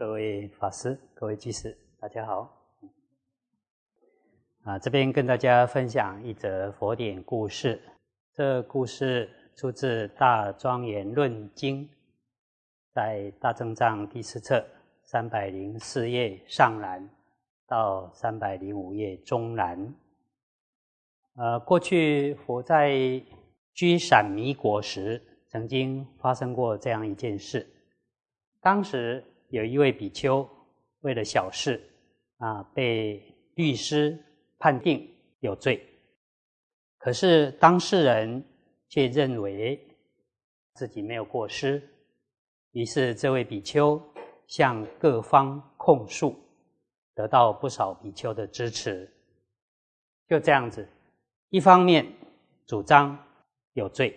各位法师、各位居士，大家好。啊，这边跟大家分享一则佛典故事。这故事出自《大庄严论经》，在大正藏第四册三百零四页上栏到三百零五页中栏。呃，过去佛在居闪弥国时，曾经发生过这样一件事。当时有一位比丘为了小事啊，被律师。判定有罪，可是当事人却认为自己没有过失，于是这位比丘向各方控诉，得到不少比丘的支持。就这样子，一方面主张有罪，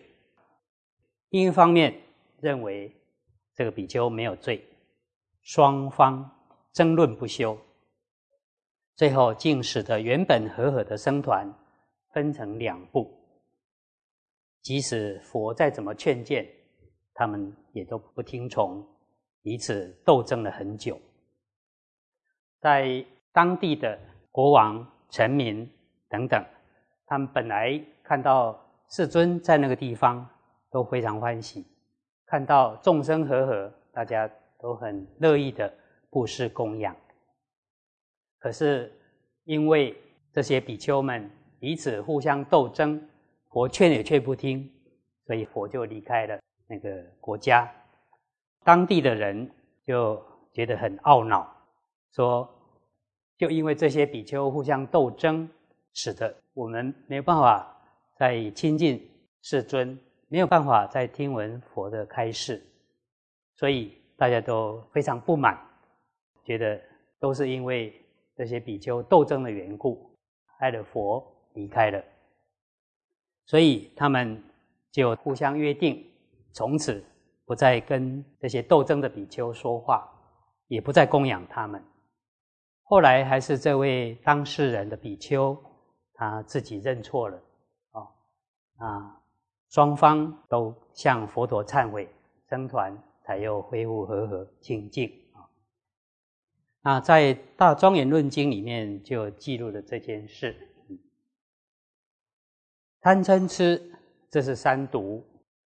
另一方面认为这个比丘没有罪，双方争论不休。最后，竟使得原本和合的僧团分成两部。即使佛再怎么劝谏，他们也都不听从，彼此斗争了很久。在当地的国王、臣民等等，他们本来看到世尊在那个地方都非常欢喜，看到众生和合，大家都很乐意的布施供养。可是，因为这些比丘们彼此互相斗争，佛劝也劝不听，所以佛就离开了那个国家。当地的人就觉得很懊恼，说：就因为这些比丘互相斗争，使得我们没有办法再亲近世尊，没有办法再听闻佛的开示，所以大家都非常不满，觉得都是因为。这些比丘斗争的缘故，害了佛离开了，所以他们就互相约定，从此不再跟这些斗争的比丘说话，也不再供养他们。后来还是这位当事人的比丘，他自己认错了，哦，啊，双方都向佛陀忏悔，僧团才又恢复和和清净。那在《大庄严论经》里面就记录了这件事。贪嗔痴，这是三毒。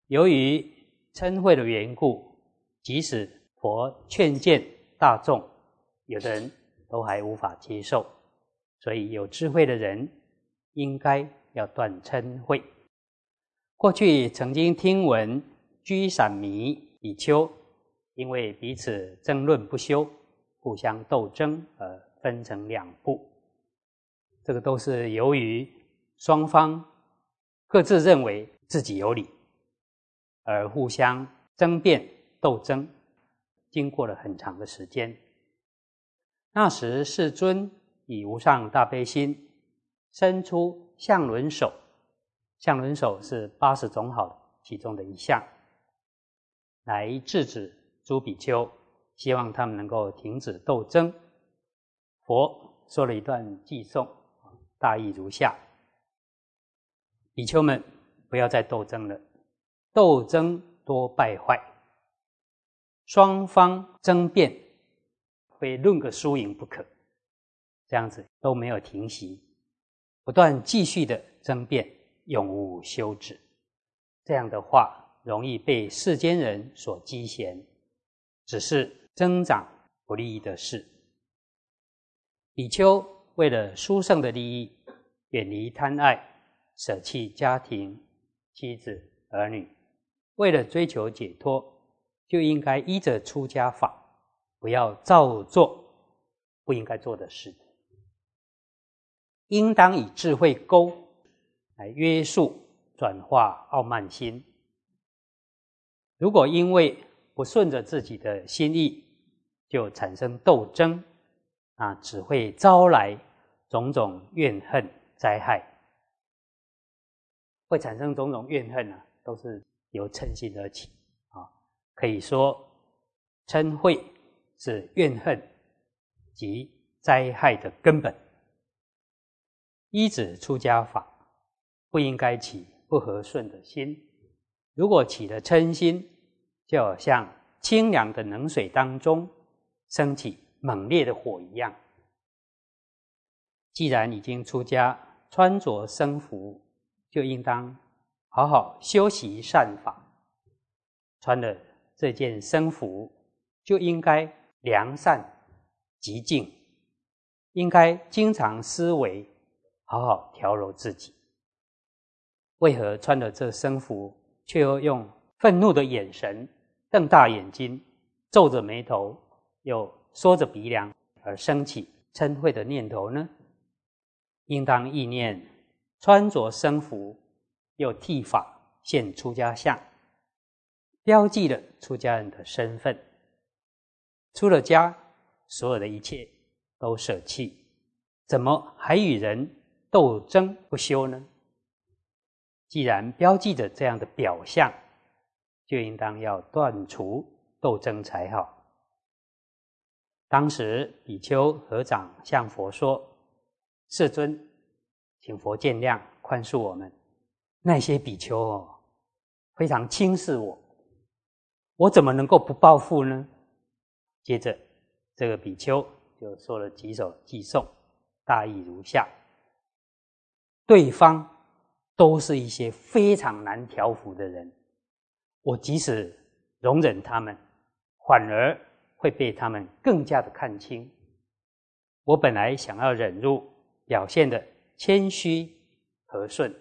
由于嗔恚的缘故，即使佛劝谏大众，有的人都还无法接受。所以有智慧的人应该要断嗔恚。过去曾经听闻居散迷比丘，因为彼此争论不休。互相斗争而分成两部，这个都是由于双方各自认为自己有理，而互相争辩斗争，经过了很长的时间。那时世尊以无上大悲心，伸出相轮手，相轮手是八十种好其中的一项，来制止诸比丘。希望他们能够停止斗争。佛说了一段偈颂，大意如下：比丘们，不要再斗争了，斗争多败坏，双方争辩，非论个输赢不可。这样子都没有停息，不断继续的争辩，永无休止。这样的话，容易被世间人所讥嫌，只是。增长不利益的事。比丘为了殊胜的利益，远离贪爱，舍弃家庭、妻子、儿女，为了追求解脱，就应该依着出家法，不要照做不应该做的事，应当以智慧钩来约束、转化傲慢心。如果因为不顺着自己的心意，就产生斗争，啊，只会招来种种怨恨灾害，会产生种种怨恨呢，都是由嗔心而起啊。可以说，嗔恚是怨恨及灾害的根本。依止出家法，不应该起不和顺的心。如果起了嗔心，就好像清凉的冷水当中。升起猛烈的火一样。既然已经出家，穿着僧服，就应当好好修习善法。穿了这件僧服，就应该良善极静，应该经常思维，好好调柔自己。为何穿了这僧服，却又用愤怒的眼神瞪大眼睛，皱着眉头，又缩着鼻梁，而升起嗔恚的念头呢？应当意念穿着僧服，又剃发现出家相，标记了出家人的身份。出了家，所有的一切都舍弃，怎么还与人斗争不休呢？既然标记着这样的表象，就应当要断除斗争才好。当时比丘合掌向佛说。世尊，请佛见谅，宽恕我们。那些比丘哦，非常轻视我，我怎么能够不报复呢？接着，这个比丘就说了几首偈颂，大意如下：对方都是一些非常难调伏的人，我即使容忍他们，反而会被他们更加的看轻。我本来想要忍辱。表现的谦虚和顺，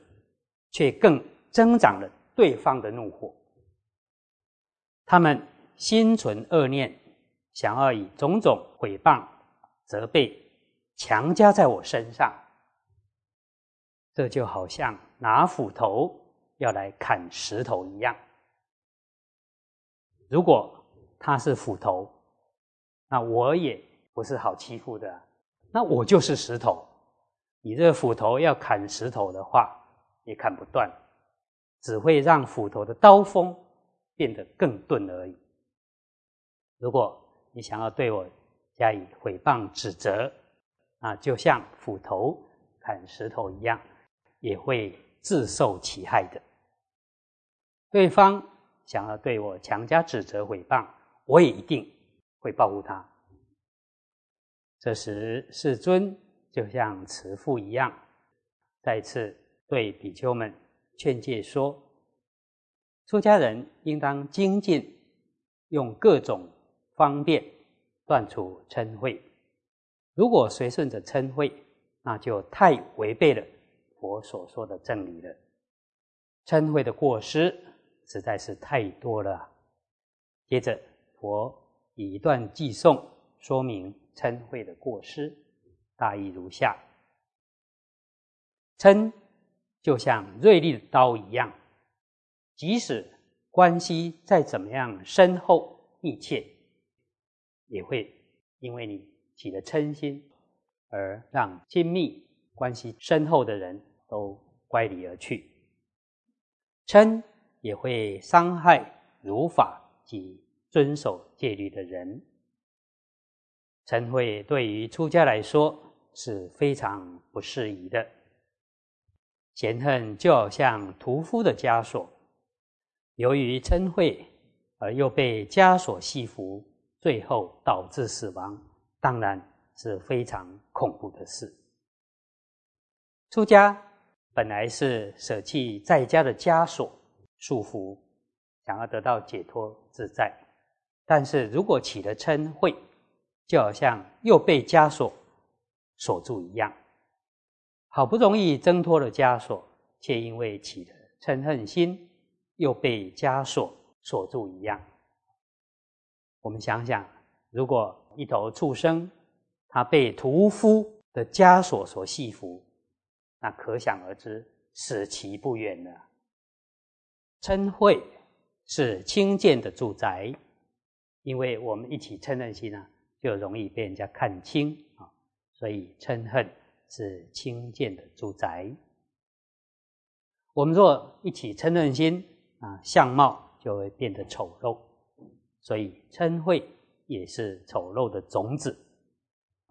却更增长了对方的怒火。他们心存恶念，想要以种种诽谤、责备强加在我身上。这就好像拿斧头要来砍石头一样。如果他是斧头，那我也不是好欺负的，那我就是石头。你这斧头要砍石头的话，也砍不断，只会让斧头的刀锋变得更钝而已。如果你想要对我加以诽谤指责，啊，就像斧头砍石头一样，也会自受其害的。对方想要对我强加指责诽谤，我也一定会报复他。这时世尊。就像慈父一样，再次对比丘们劝诫说：出家人应当精进，用各种方便断除嗔恚。如果随顺着嗔恚，那就太违背了佛所说的真理了。嗔恚的过失实在是太多了。接着，佛以一段偈颂说明嗔恚的过失。大意如下：嗔就像锐利的刀一样，即使关系再怎么样深厚密切，也会因为你起了嗔心，而让亲密关系深厚的人都乖离而去。嗔也会伤害如法及遵守戒律的人。嗔会对于出家来说。是非常不适宜的。嫌恨就好像屠夫的枷锁，由于嗔恚而又被枷锁系缚，最后导致死亡，当然是非常恐怖的事。出家本来是舍弃在家的枷锁束缚，想要得到解脱自在，但是如果起了嗔恚，就好像又被枷锁。锁住一样，好不容易挣脱了枷锁，却因为起了嗔恨心，又被枷锁锁住一样。我们想想，如果一头畜生，它被屠夫的枷锁所系缚，那可想而知，死期不远了。嗔恚是轻贱的住宅，因为我们一起嗔恨心呢，就容易被人家看轻啊。所以嗔恨是轻贱的住宅。我们若一起嗔恨心啊，相貌就会变得丑陋。所以嗔恚也是丑陋的种子。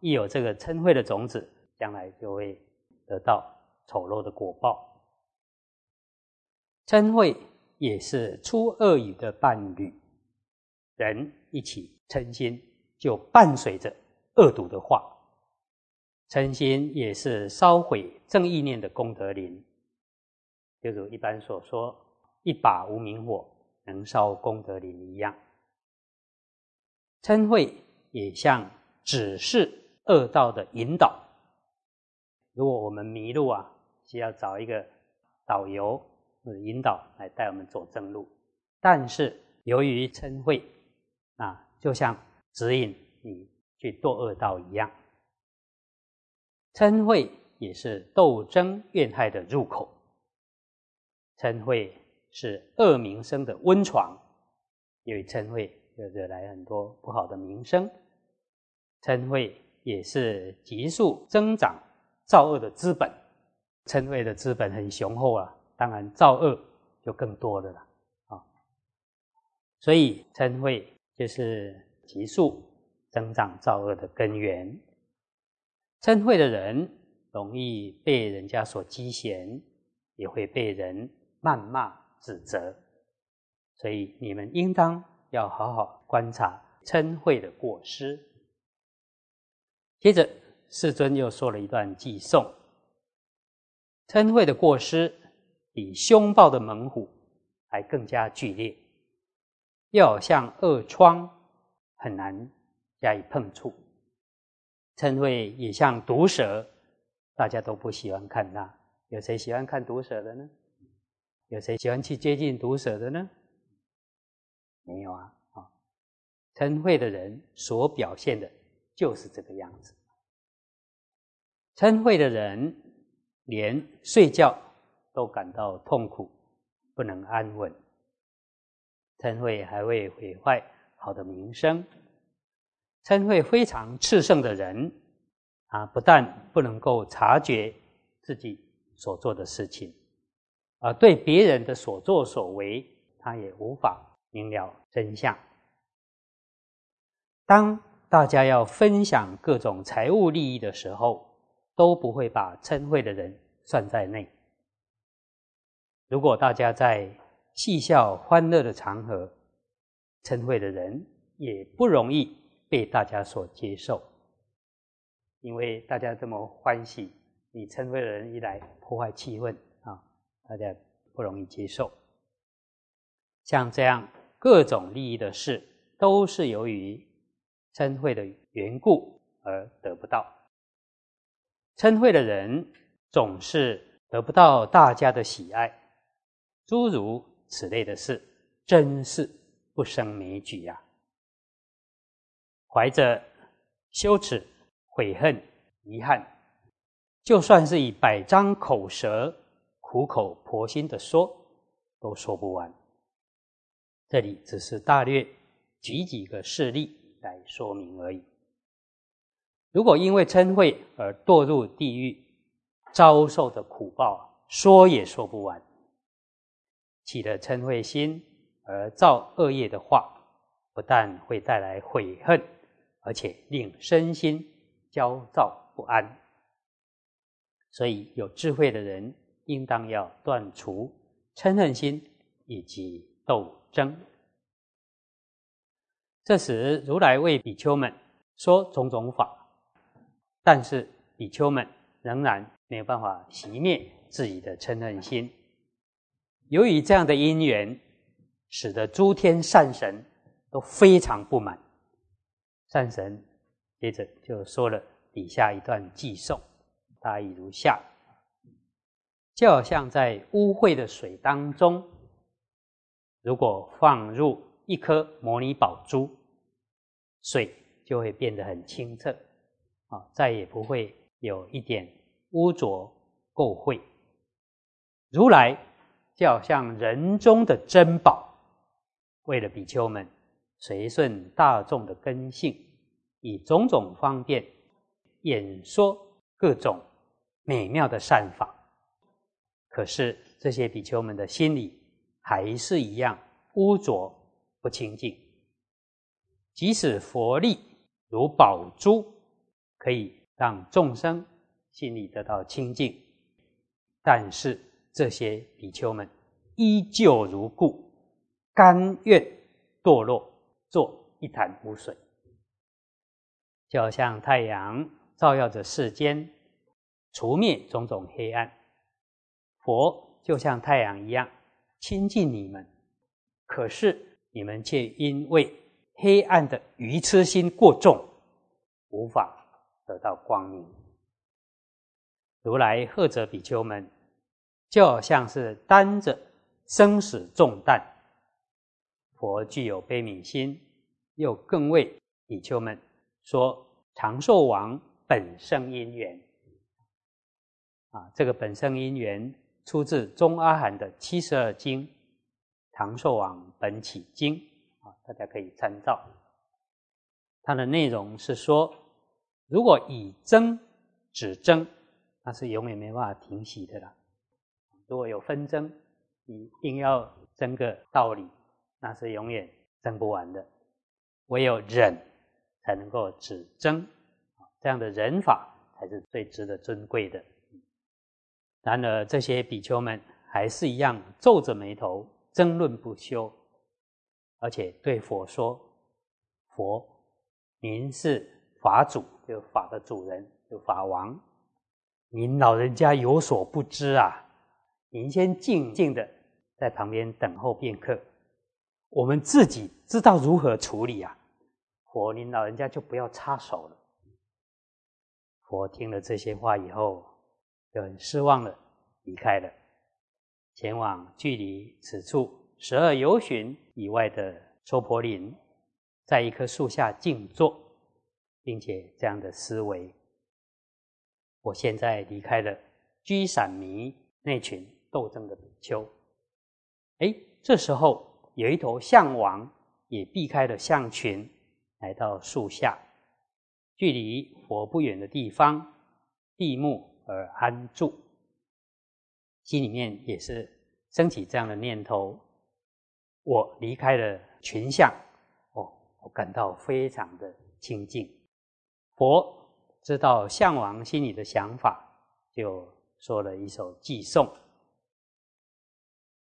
一有这个嗔恚的种子，将来就会得到丑陋的果报。嗔恚也是出恶语的伴侣。人一起嗔心，就伴随着恶毒的话。嗔心也是烧毁正意念的功德林，就如一般所说，一把无明火能烧功德林一样。嗔恚也像指示恶道的引导。如果我们迷路啊，需要找一个导游或者引导来带我们走正路。但是由于嗔恚啊，就像指引你去堕恶道一样。嗔恚也是斗争怨害的入口。嗔恚是恶名声的温床，因为嗔恚就惹来很多不好的名声。嗔恚也是急速增长造恶的资本。嗔恚的资本很雄厚啊，当然造恶就更多的了啊。所以嗔恚就是急速增长造恶的根源。嗔恚的人容易被人家所讥嫌，也会被人谩骂指责，所以你们应当要好好观察嗔恚的过失。接着，世尊又说了一段偈颂：嗔恚的过失比凶暴的猛虎还更加剧烈，要像恶疮，很难加以碰触。嗔恚也像毒蛇，大家都不喜欢看它。有谁喜欢看毒蛇的呢？有谁喜欢去接近毒蛇的呢？没有啊！啊，嗔恚的人所表现的就是这个样子。嗔恚的人连睡觉都感到痛苦，不能安稳。嗔恚还会毁坏好的名声。嗔恚非常炽盛的人，啊，不但不能够察觉自己所做的事情，啊，对别人的所作所为，他也无法明了真相。当大家要分享各种财务利益的时候，都不会把嗔恚的人算在内。如果大家在嬉笑欢乐的场合，称会的人也不容易。被大家所接受，因为大家这么欢喜，你称会的人一来破坏气氛啊，大家不容易接受。像这样各种利益的事，都是由于称会的缘故而得不到。称会的人总是得不到大家的喜爱，诸如此类的事，真是不胜枚举呀。怀着羞耻、悔恨、遗憾，就算是以百张口舌、苦口婆心的说，都说不完。这里只是大略举几个事例来说明而已。如果因为嗔恚而堕入地狱，遭受的苦报说也说不完。起了嗔恚心而造恶业的话，不但会带来悔恨。而且令身心焦躁不安，所以有智慧的人应当要断除嗔恨心以及斗争。这时，如来为比丘们说种种法，但是比丘们仍然没有办法熄灭自己的嗔恨心。由于这样的因缘，使得诸天善神都非常不满。善神接着就说了底下一段偈颂，大意如下：就好像在污秽的水当中，如果放入一颗摩尼宝珠，水就会变得很清澈，啊，再也不会有一点污浊垢秽。如来就好像人中的珍宝，为了比丘们。随顺大众的根性，以种种方便演说各种美妙的善法。可是这些比丘们的心里还是一样污浊不清净。即使佛力如宝珠，可以让众生心里得到清净，但是这些比丘们依旧如故，甘愿堕落。做一潭污水，就像太阳照耀着世间，除灭种种黑暗。佛就像太阳一样亲近你们，可是你们却因为黑暗的愚痴心过重，无法得到光明。如来贺责比丘们，就好像是担着生死重担。佛具有悲悯心，又更为比丘们说长寿王本生因缘。啊，这个本生因缘出自中阿含的七十二经，《长寿王本起经》啊，大家可以参照。它的内容是说，如果以争止争。那是永远没办法停息的啦。如果有纷争，你硬要争个道理，那是永远争不完的。唯有忍，才能够止争。这样的忍法才是最值得尊贵的。然而，这些比丘们还是一样皱着眉头争论不休，而且对佛说：“佛，您是法主，就法的主人，就法王。”您老人家有所不知啊！您先静静的在旁边等候片刻，我们自己知道如何处理啊。佛，您老人家就不要插手了。佛听了这些话以后，就很失望了，离开了，前往距离此处十二游巡以外的娑婆林，在一棵树下静坐，并且这样的思维。我现在离开了居散迷那群斗争的比丘，哎，这时候有一头象王也避开了象群，来到树下，距离佛不远的地方闭目而安住，心里面也是升起这样的念头：我离开了群象，哦，我感到非常的清净，佛。知道象王心里的想法，就说了一首寄颂。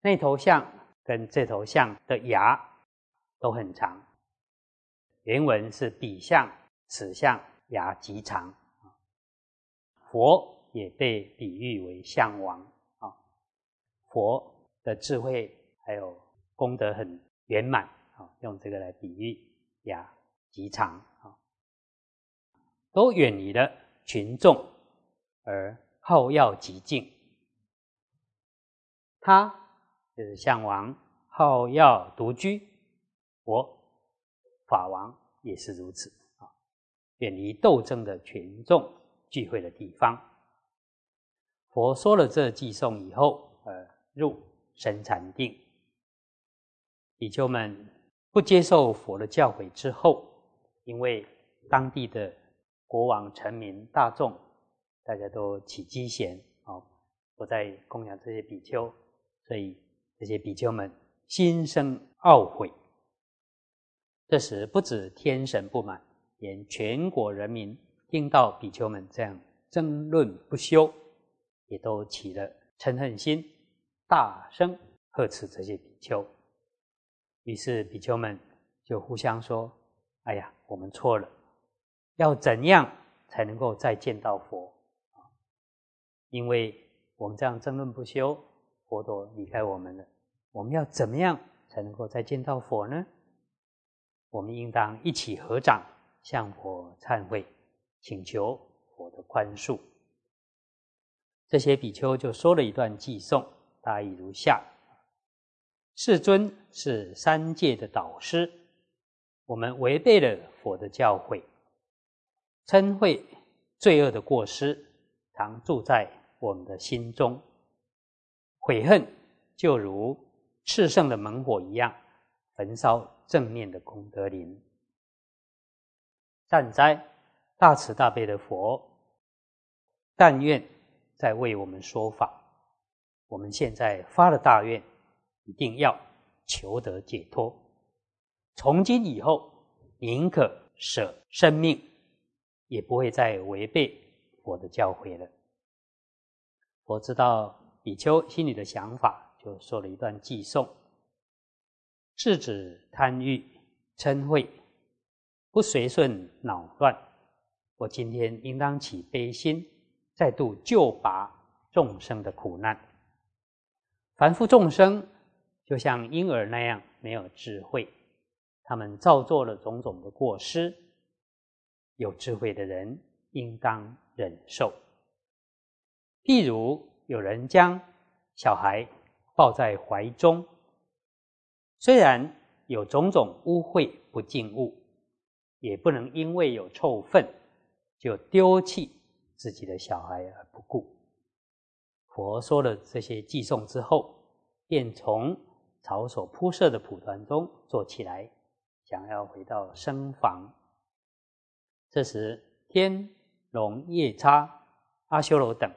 那头象跟这头象的牙都很长，原文是彼象、此象牙极长。佛也被比喻为象王啊，佛的智慧还有功德很圆满啊，用这个来比喻牙极长啊。都远离了群众，而好要极静。他就是象王，好药独居。我法王也是如此啊，远离斗争的群众聚会的地方。佛说了这寄颂以后，呃，入深禅定。比丘们不接受佛的教诲之后，因为当地的。国王、臣民、大众，大家都起机嫌，啊，不再供养这些比丘，所以这些比丘们心生懊悔。这时，不止天神不满，连全国人民听到比丘们这样争论不休，也都起了嗔恨心，大声呵斥这些比丘。于是，比丘们就互相说：“哎呀，我们错了。”要怎样才能够再见到佛？因为我们这样争论不休，佛陀离开我们了。我们要怎么样才能够再见到佛呢？我们应当一起合掌向佛忏悔，请求佛的宽恕。这些比丘就说了一段偈颂，大意如下：世尊是三界的导师，我们违背了佛的教诲。嗔恚罪恶的过失，常住在我们的心中。悔恨就如炽盛的猛火一样，焚烧正念的功德林。善哉，大慈大悲的佛！但愿在为我们说法。我们现在发了大愿，一定要求得解脱。从今以后，宁可舍生命。也不会再违背佛的教诲了。我知道比丘心里的想法，就说了一段偈颂：制止贪欲嗔恚，不随顺恼乱，我今天应当起悲心，再度救拔众生的苦难。凡夫众生就像婴儿那样没有智慧，他们造作了种种的过失。有智慧的人应当忍受。譬如有人将小孩抱在怀中，虽然有种种污秽不净物，也不能因为有臭粪就丢弃自己的小孩而不顾。佛说了这些寄送之后，便从草所铺设的蒲团中坐起来，想要回到僧房。这时，天龙夜叉、阿修罗等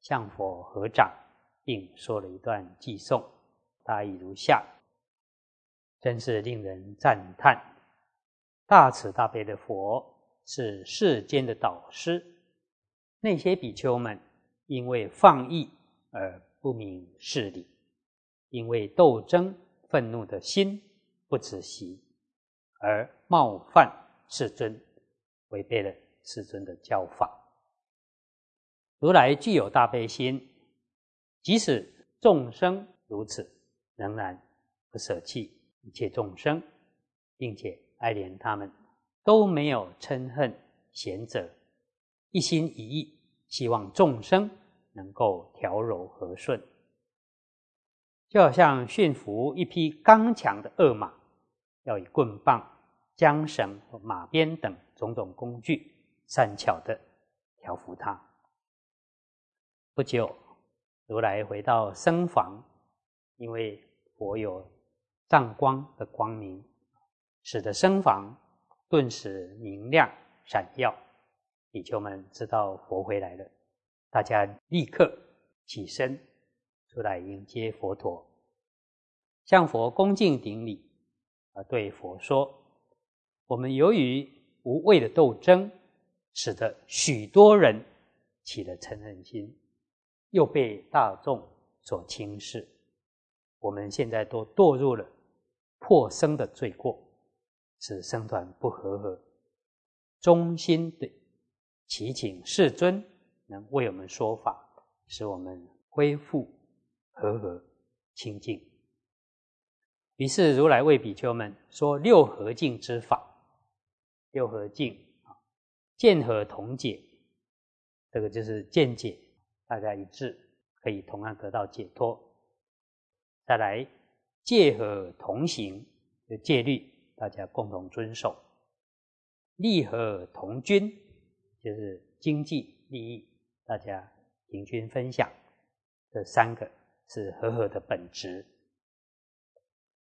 向佛合掌，并说了一段偈颂，大意如下：真是令人赞叹！大慈大悲的佛是世间的导师，那些比丘们因为放逸。而不明事理，因为斗争、愤怒的心不仔细，而冒犯世尊，违背了世尊的教法。如来具有大悲心，即使众生如此，仍然不舍弃一切众生，并且爱怜他们，都没有嗔恨贤者，一心一意希望众生。能够调柔和顺，就好像驯服一匹刚强的恶马，要以棍棒、缰绳马鞭等种种工具，善巧的调服它。不久，如来回到僧房，因为佛有藏光的光明，使得僧房顿时明亮闪耀。比丘们知道佛回来了。大家立刻起身出来迎接佛陀，向佛恭敬顶礼，而对佛说：“我们由于无谓的斗争，使得许多人起了嗔恨心，又被大众所轻视。我们现在都堕入了破生的罪过，使生团不和合。衷心的祈请世尊。”能为我们说法，使我们恢复和合清净。于是如来为比丘们说六合敬之法。六合敬啊，见合同解，这个就是见解，大家一致，可以同样得到解脱。再来戒和同行，的戒律，大家共同遵守。利和同均，就是经济利益。大家平均分享，这三个是和合的本质。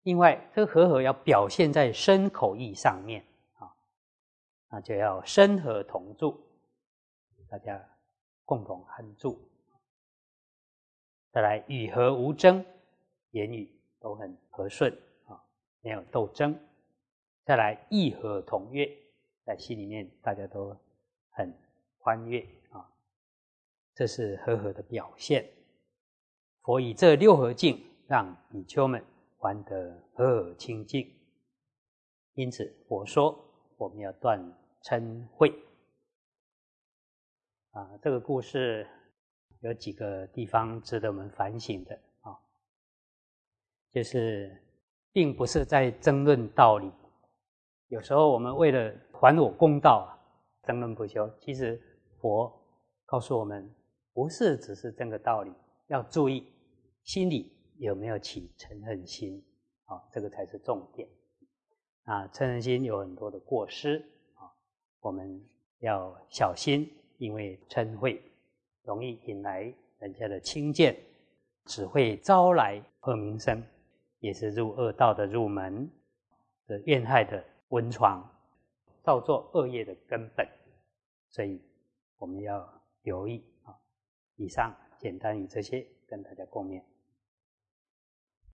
另外，这个和合要表现在身口意上面啊，那就要身和同住，大家共同安住。再来与和无争，言语都很和顺啊，没有斗争。再来意和同悦，在心里面大家都很欢悦啊。这是和合的表现。佛以这六合境，让比丘们还得和合清净。因此，佛说我们要断嗔恚。啊，这个故事有几个地方值得我们反省的啊，就是并不是在争论道理。有时候我们为了还我公道啊，争论不休。其实佛告诉我们。不是只是这个道理，要注意心里有没有起嗔恨心，啊，这个才是重点。啊，嗔恨心有很多的过失，啊，我们要小心，因为嗔恚容易引来人家的轻贱，只会招来恶名声，也是入恶道的入门的怨害的温床，造作恶业的根本。所以我们要留意啊。以上简单以这些跟大家共勉。